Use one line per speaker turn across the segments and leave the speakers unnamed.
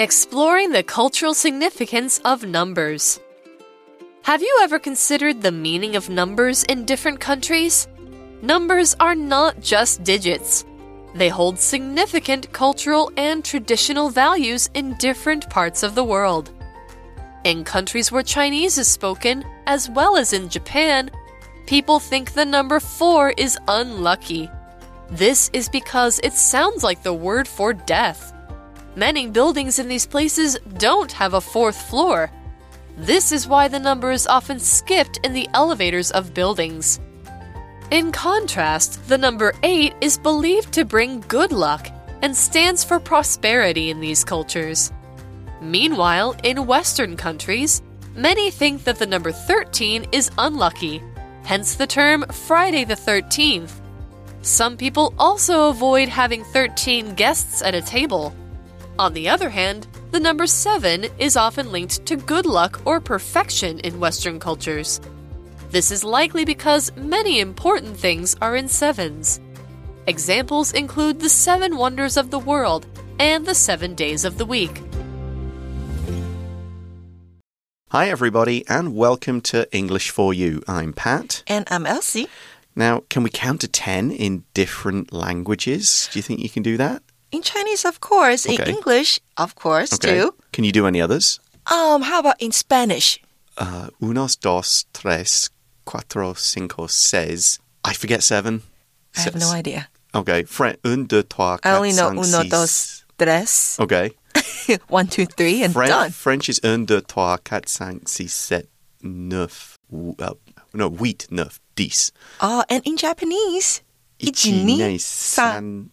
Exploring the cultural significance of numbers. Have you ever considered the meaning of numbers in different countries? Numbers are not just digits. They hold significant cultural and traditional values in different parts of the world. In countries where Chinese is spoken, as well as in Japan, people think the number 4 is unlucky. This is because it sounds like the word for death. Many buildings in these places don't have a fourth floor. This is why the number is often skipped in the elevators of buildings. In contrast, the number 8 is believed to bring good luck and stands for prosperity in these cultures. Meanwhile, in Western countries, many think that the number 13 is unlucky, hence the term Friday the 13th. Some people also avoid having 13 guests at a table. On the other hand, the number 7 is often linked to good luck or perfection in Western cultures. This is likely because many important things are in sevens. Examples include the seven wonders of the world and the seven days of the week.
Hi, everybody, and welcome to English for You. I'm Pat.
And I'm Elsie.
Now, can we count to 10 in different languages? Do you think you can do that?
In Chinese, of course.
Okay.
In English, of course,
Okay.
too.
Can you do any others?
Um, how about in Spanish?
Uh, unos, dos, tres, cuatro, cinco, seis. I forget seven.
I have no idea.
Okay. French. Un, deux, trois, quatre,
I only know
cinq,
uno,
six.
dos, tres.
Okay.
One, two, three, and
French,
done.
French is un, deux, trois, quatre, cinq, six, sept, neuf. Uh, no, huit, neuf, dix.
Oh, and in Japanese,
Ichi, ne,
san.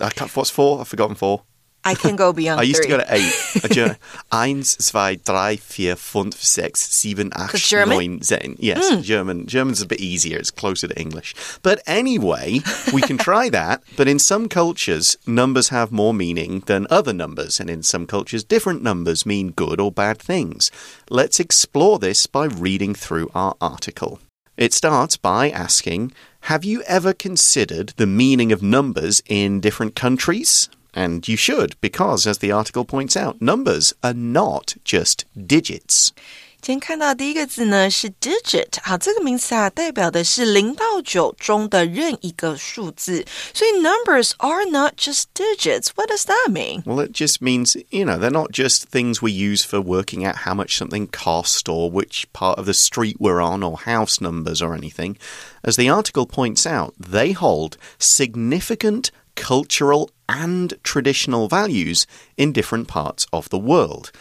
I can't, what's four? I've forgotten four.
I can go beyond
I used
three.
to go to eight. German. Eins, zwei, drei, vier, fünf, sechs, sieben, acht, neun, zehn. Yes, hmm. German. German's a bit easier. It's closer to English. But anyway, we can try that. But in some cultures, numbers have more meaning than other numbers. And in some cultures, different numbers mean good or bad things. Let's explore this by reading through our article. It starts by asking Have you ever considered the meaning of numbers in different countries? And you should, because, as the article points out, numbers are not just digits.
今天看到的第一个字呢是 digit，好，这个名词啊代表的是零到九中的任一个数字，所以 numbers are not just digits. What does that mean?
Well, it just means, you know, they're not just things we use for working out how much something cost or which part of the street we're on or house numbers or anything. As the article points out, they hold significant cultural and traditional values in different parts of the world.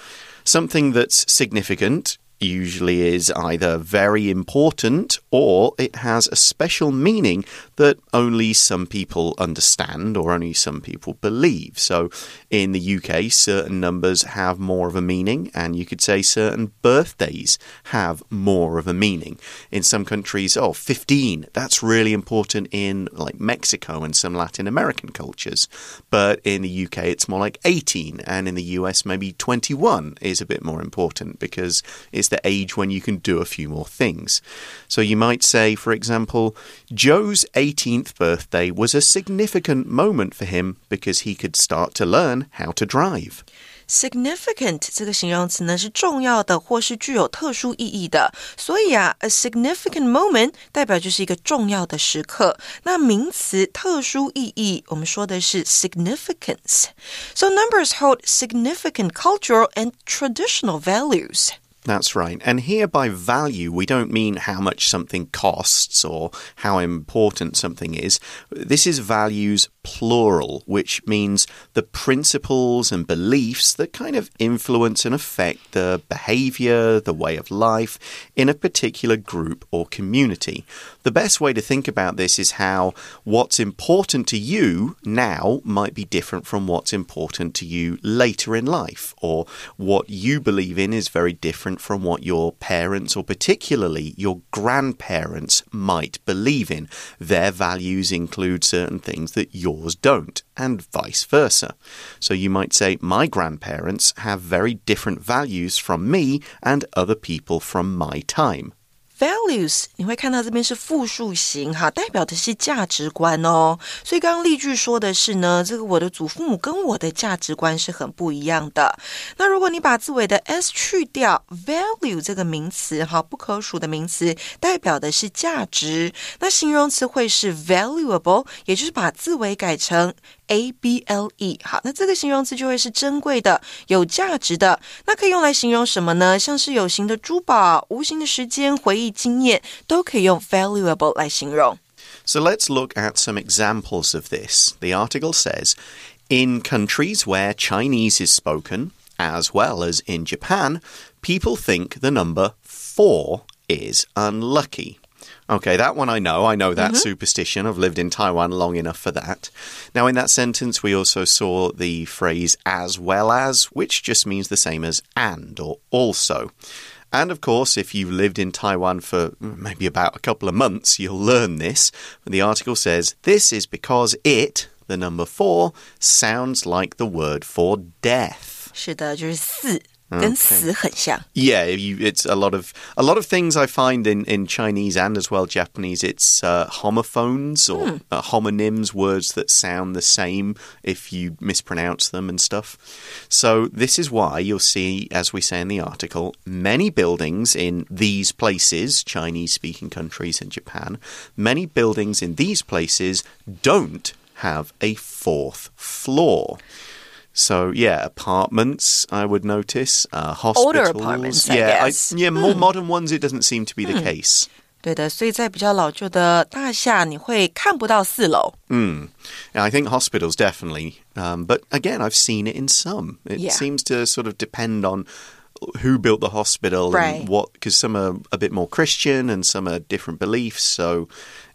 Something that's significant usually is either very important or it has a special meaning that only some people understand or only some people believe. So in the UK, certain numbers have more of a meaning, and you could say certain birthdays have more of a meaning. In some countries, oh, 15, that's really important in like Mexico and some Latin American cultures. But in the UK, it's more like 18, and in the US, maybe 21 is a bit more important because it's the age when you can do a few more things. So you might say, for example, Joe's 18th birthday was a significant moment for him because he could start to learn how to drive.
Significant 这个形容词呢是重要的或是具有特殊意义的，所以啊，a significant moment 代表就是一个重要的时刻。那名词特殊意义，我们说的是 significance。So numbers hold significant cultural and traditional values.
That's right. And here by value, we don't mean how much something costs or how important something is. This is values plural, which means the principles and beliefs that kind of influence and affect the behavior, the way of life in a particular group or community. The best way to think about this is how what's important to you now might be different from what's important to you later in life, or what you believe in is very different from what your parents or particularly your grandparents might believe in. Their values include certain things that yours don't, and vice versa. So you might say, My grandparents have very different values from me and other people from my time.
values，你会看到这边是复数型哈，代表的是价值观哦。所以刚刚例句说的是呢，这个我的祖父母跟我的价值观是很不一样的。那如果你把字尾的 s 去掉，value 这个名词哈，不可数的名词，代表的是价值。那形容词会是 valuable，也就是把字尾改成。A B L E，好，那这个形容词就会是珍贵的、有价值的。那可以用来形容什么呢？像是有形的珠宝、无形的时间、回忆、经验，都可以用 valuable 来形容。
So let's look at some examples of this. The article says In countries where Chinese is spoken, as well as in Japan, people think the number four is unlucky. Okay, that one I know. I know that mm -hmm. superstition. I've lived in Taiwan long enough for that. Now, in that sentence, we also saw the phrase as well as, which just means the same as and or also. And of course, if you've lived in Taiwan for maybe about a couple of months, you'll learn this. The article says this is because it, the number four, sounds like the word for death.
是的，就是四。 跟死很像。
Yeah, you, it's a lot of a lot of things I find in, in Chinese and as well Japanese. It's uh, homophones or hmm. uh, homonyms, words that sound the same if you mispronounce them and stuff. So this is why you'll see, as we say in the article, many buildings in these places, Chinese-speaking countries in Japan, many buildings in these places don't have a fourth floor. So yeah, apartments I would notice. Uh, hospitals,
older apartments.
Yeah,
I
I, yeah, more hmm. modern ones. It doesn't seem to be the hmm. case.
对的，所以在比较老旧的大厦，你会看不到四楼。
Mm. I think hospitals definitely, um, but again, I've seen it in some. It yeah. seems to sort of depend on who built the hospital
right.
and what, because some are a bit more Christian and some are different beliefs. So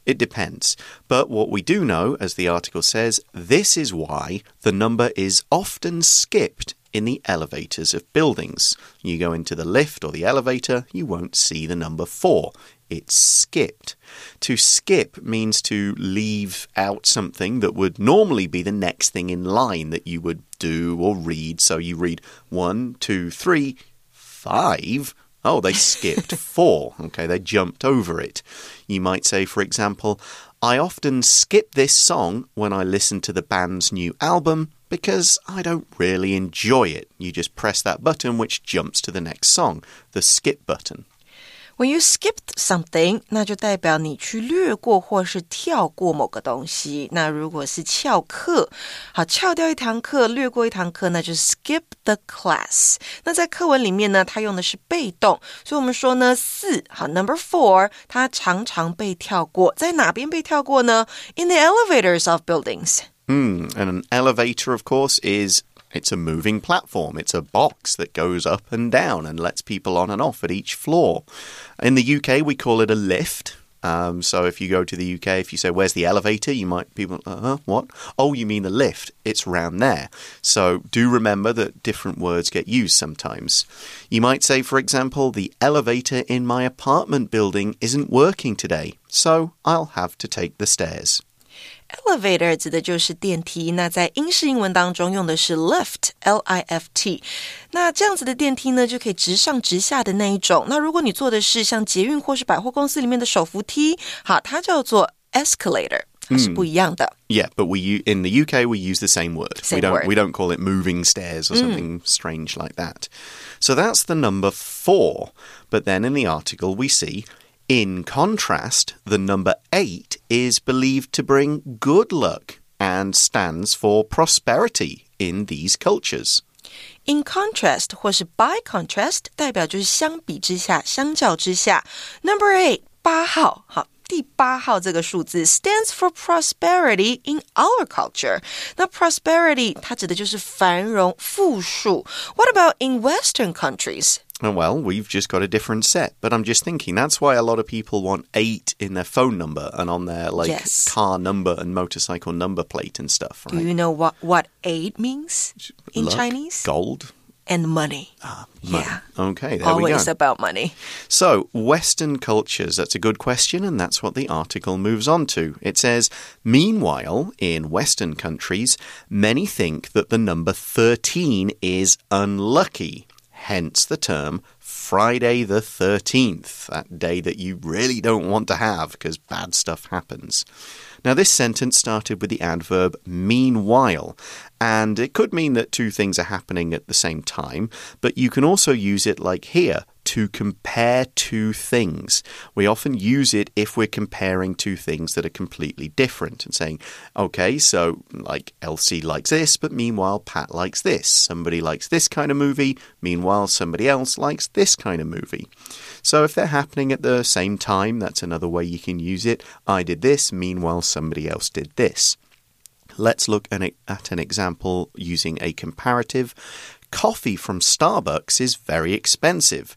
it depends. But what we do know, as the article says, this is why the number is often skipped in the elevators of buildings. You go into the lift or the elevator, you won't see the number four. It's skipped. To skip means to leave out something that would normally be the next thing in line that you would do or read. So you read one, two, three, five. Oh, they skipped four. Okay, they jumped over it. You might say, for example, I often skip this song when I listen to the band's new album because I don't really enjoy it. You just press that button which jumps to the next song, the skip button.
When you skipped something，那就代表你去略过或是跳过某个东西。那如果是翘课，好，翘掉一堂课，略过一堂课，那就是 skip the class。那在课文里面呢，它用的是被动，所以我们说呢，四好，number four，它常常被跳过，在哪边被跳过呢？In the elevators of buildings.
Hmm, and an elevator, of course, is it's a moving platform. It's a box that goes up and down and lets people on and off at each floor. In the UK, we call it a lift. Um, so if you go to the UK, if you say, Where's the elevator? you might people, uh, what? Oh, you mean the lift? It's round there. So do remember that different words get used sometimes. You might say, for example, The elevator in my apartment building isn't working today, so I'll have to take the stairs.
Elevator 指的就是电梯，那在英式英文当中用的是 lift，L I F T。那这样子的电梯呢，就可以直上直下的那一种。那如果你坐的是像捷运或是百货公司里面的手扶梯，好，它叫做 escalator，它是不一样的。
Yeah, but we in the UK we use the same word.
Same
we don't
word.
we don't call it moving stairs or something strange like that. So that's the number 4. But then in the article we see in contrast, the number 8 is believed to bring good luck and stands for prosperity in these cultures.
In contrast 或是 by contrast 代表就是相比之下、相较之下。Number eight 八号，好，第八号这个数字 stands for prosperity in our culture。那 prosperity 它指的就是繁荣、富庶。What about in Western
countries？Oh, Well, we've just got a different set. But I'm just thinking that's why a lot of people want eight in their phone number and on their like
yes.
car number and motorcycle number plate and stuff. Right?
Do you know what what eight means in
Luck,
Chinese?
Gold.
And money.
Ah, money.
Yeah.
Okay, there
Always
we go.
about money.
So, Western cultures, that's a good question, and that's what the article moves on to. It says, Meanwhile, in Western countries, many think that the number 13 is unlucky hence the term Friday the 13th, that day that you really don't want to have because bad stuff happens. Now, this sentence started with the adverb meanwhile, and it could mean that two things are happening at the same time, but you can also use it like here to compare two things. We often use it if we're comparing two things that are completely different and saying, okay, so like Elsie likes this, but meanwhile Pat likes this. Somebody likes this kind of movie, meanwhile somebody else likes this kind of movie. So if they're happening at the same time, that's another way you can use it. I did this, meanwhile somebody else did this. Let's look at an example using a comparative. Coffee from Starbucks is very expensive.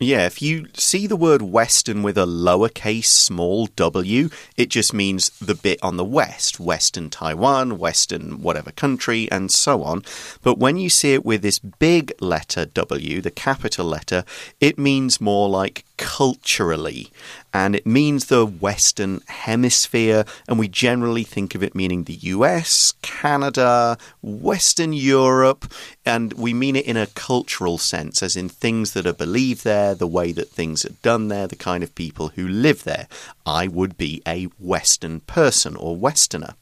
Yeah, if you see the word Western with a lowercase small w, it just means the bit on the west, Western Taiwan, Western whatever country, and so on. But when you see it with this big letter W, the capital letter, it means more like culturally and it means the Western Hemisphere, and we generally think of it meaning the US, Canada, Western Europe, and we mean it in a cultural sense, as in things that are believed there, the way that things are done there, the kind of people who live there. I would be a Western person or Westerner.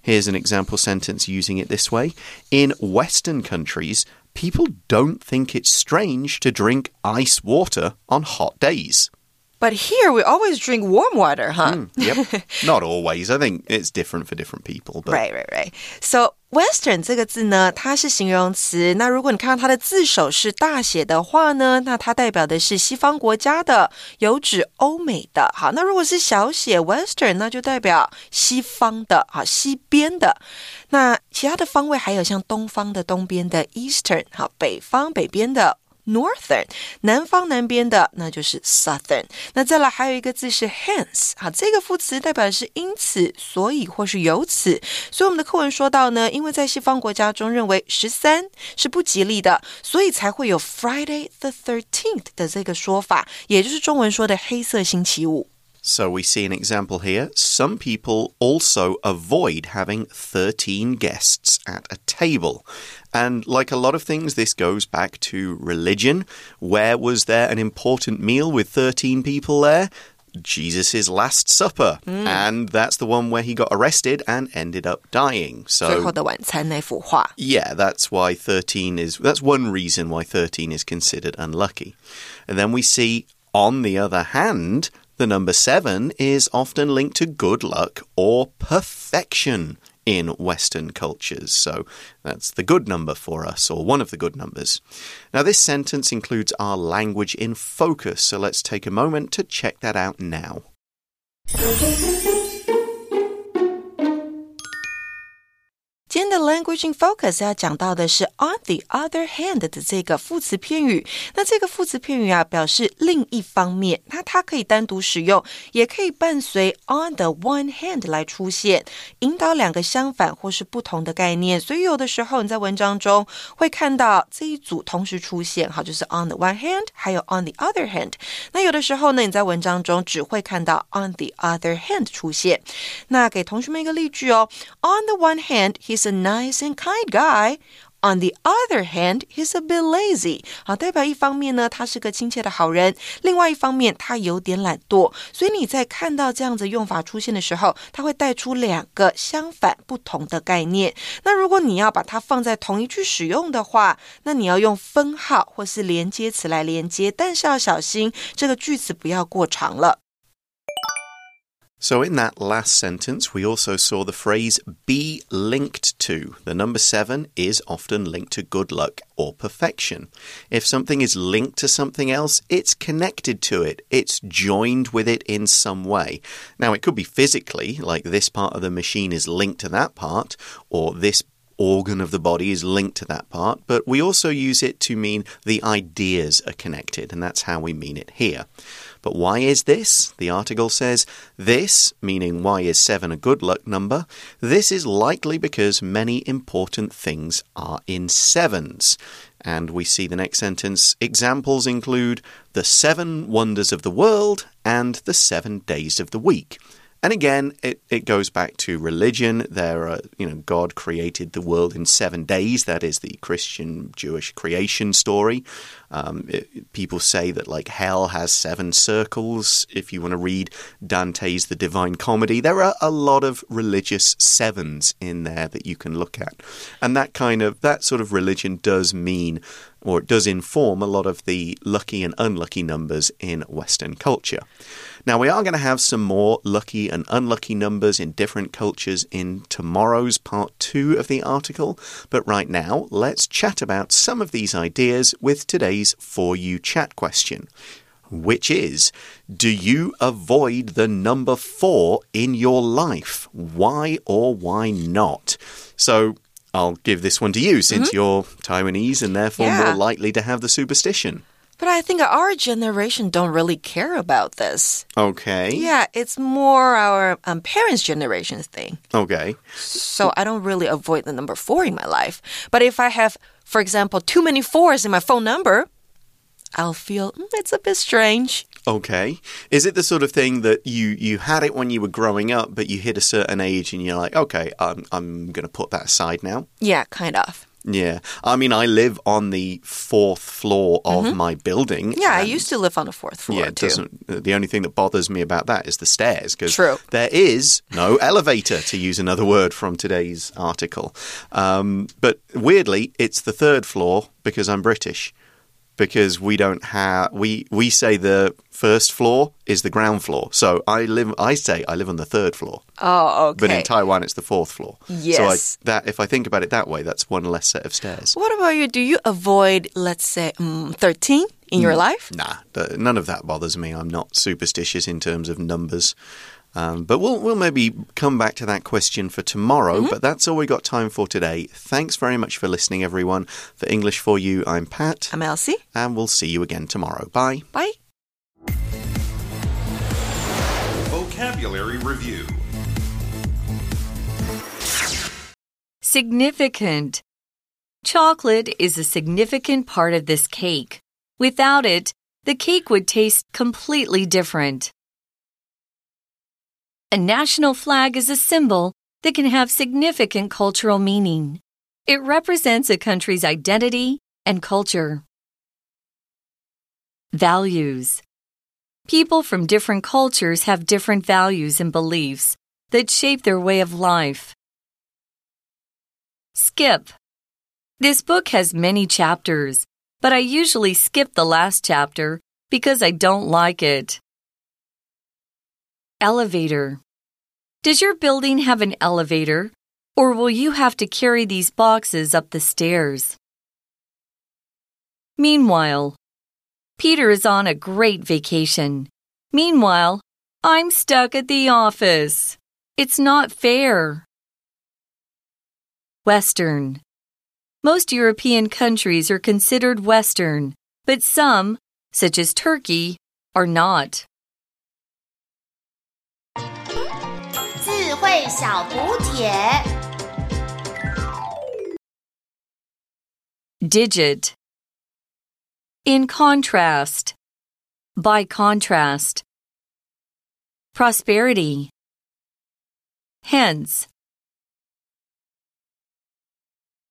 Here's an example sentence using it this way In Western countries, people don't think it's strange to drink ice water on hot days.
But here we always drink warm water, huh?
Mm, yep. Not always. I think it's different for different people. But...
Right, right, right. So Western 这个字呢，它是形容词。那如果你看到它的字首是大写的话呢，那它代表的是西方国家的，有指欧美的。好，那如果是小写 Western，那就代表西方的，好，西边的。那其他的方位还有像东方的东边的 Eastern，好，北方北边的。 Northern 南方南边的那就是 Southern。那再来还有一个字是 hence，啊，这个副词代表的是因此、所以或是由此。所以我们的课文说到呢，因为在西方国家中认为十三是不吉利的，所以才会有 Friday the Thirteenth 的这个说法，也就是中文说的黑色星期五。
So we see an example here. Some people also avoid having 13 guests at a table. And like a lot of things, this goes back to religion. Where was there an important meal with 13 people there? Jesus' Last Supper. Mm. And that's the one where he got arrested and ended up dying. So Yeah, that's why 13 is that's one reason why 13 is considered unlucky. And then we see on the other hand, the number seven is often linked to good luck or perfection in Western cultures. So that's the good number for us, or one of the good numbers. Now, this sentence includes our language in focus, so let's take a moment to check that out now.
今天的 language in focus 要讲到的是 on the other hand 的这个副词片语。那这个副词片语啊，表示另一方面，那它可以单独使用，也可以伴随 on the one hand 来出现，引导两个相反或是不同的概念。所以有的时候你在文章中会看到这一组同时出现，好，就是 on the one hand，还有 on the other hand。那有的时候呢，你在文章中只会看到 on the other hand 出现。那给同学们一个例句哦，on the one hand，he's a nice and kind guy. On the other hand, he's a bit lazy. 好，代表一方面呢，他是个亲切的好人；另外一方面，他有点懒惰。所以你在看到这样子用法出现的时候，它会带出两个相反不同的概念。那如果你要把它放在同一句使用的话，那你要用分号或是连接词来连接，但是要小心这个句子不要过长了。
So, in that last sentence, we also saw the phrase be linked to. The number seven is often linked to good luck or perfection. If something is linked to something else, it's connected to it, it's joined with it in some way. Now, it could be physically, like this part of the machine is linked to that part, or this organ of the body is linked to that part, but we also use it to mean the ideas are connected, and that's how we mean it here. But why is this? The article says this, meaning why is 7 a good luck number? This is likely because many important things are in sevens. And we see the next sentence. Examples include the seven wonders of the world and the seven days of the week. And again, it, it goes back to religion. There are, you know, God created the world in seven days. That is the Christian Jewish creation story. Um, it, people say that, like, hell has seven circles. If you want to read Dante's The Divine Comedy, there are a lot of religious sevens in there that you can look at. And that kind of, that sort of religion does mean or it does inform a lot of the lucky and unlucky numbers in Western culture. Now, we are going to have some more lucky and unlucky numbers in different cultures in tomorrow's part two of the article, but right now, let's chat about some of these ideas with today's For You chat question. Which is, do you avoid the number four in your life? Why or why not? So, I'll give this one to you since mm -hmm. you're Taiwanese and therefore yeah. more likely to have the superstition.
But I think our generation don't really care about this.
Okay.
Yeah, it's more our um, parents' generation's thing.
Okay.
So I don't really avoid the number four in my life. But if I have, for example, too many fours in my phone number, I'll feel mm, it's a bit strange.
Okay. Is it the sort of thing that you you had it when you were growing up, but you hit a certain age and you're like, okay, I'm I'm going to put that aside now?
Yeah, kind of.
Yeah. I mean, I live on the fourth floor of mm -hmm. my building.
Yeah, I used to live on the fourth floor. Yeah, too.
the only thing that bothers me about that is the stairs because there is no elevator, to use another word from today's article. Um, but weirdly, it's the third floor because I'm British because we don't have we we say the first floor is the ground floor. So I live I say I live on the third floor.
Oh, okay.
But in Taiwan it's the fourth floor.
Yes.
So I, that if I think about it that way, that's one less set of stairs.
What about you? Do you avoid let's say um, 13 in your mm, life?
Nah, none of that bothers me. I'm not superstitious in terms of numbers. Um, but we'll, we'll maybe come back to that question for tomorrow. Mm -hmm. But that's all we got time for today. Thanks very much for listening, everyone. For English for You, I'm Pat.
I'm Elsie.
And we'll see you again tomorrow. Bye.
Bye.
Vocabulary Review
Significant. Chocolate is a significant part of this cake. Without it, the cake would taste completely different. A national flag is a symbol that can have significant cultural meaning. It represents a country's identity and culture. Values People from different cultures have different values and beliefs that shape their way of life. Skip This book has many chapters, but I usually skip the last chapter because I don't like it. Elevator. Does your building have an elevator, or will you have to carry these boxes up the stairs? Meanwhile, Peter is on a great vacation. Meanwhile, I'm stuck at the office. It's not fair. Western. Most European countries are considered Western, but some, such as Turkey, are not. Digit. In contrast. By contrast. Prosperity. Hence.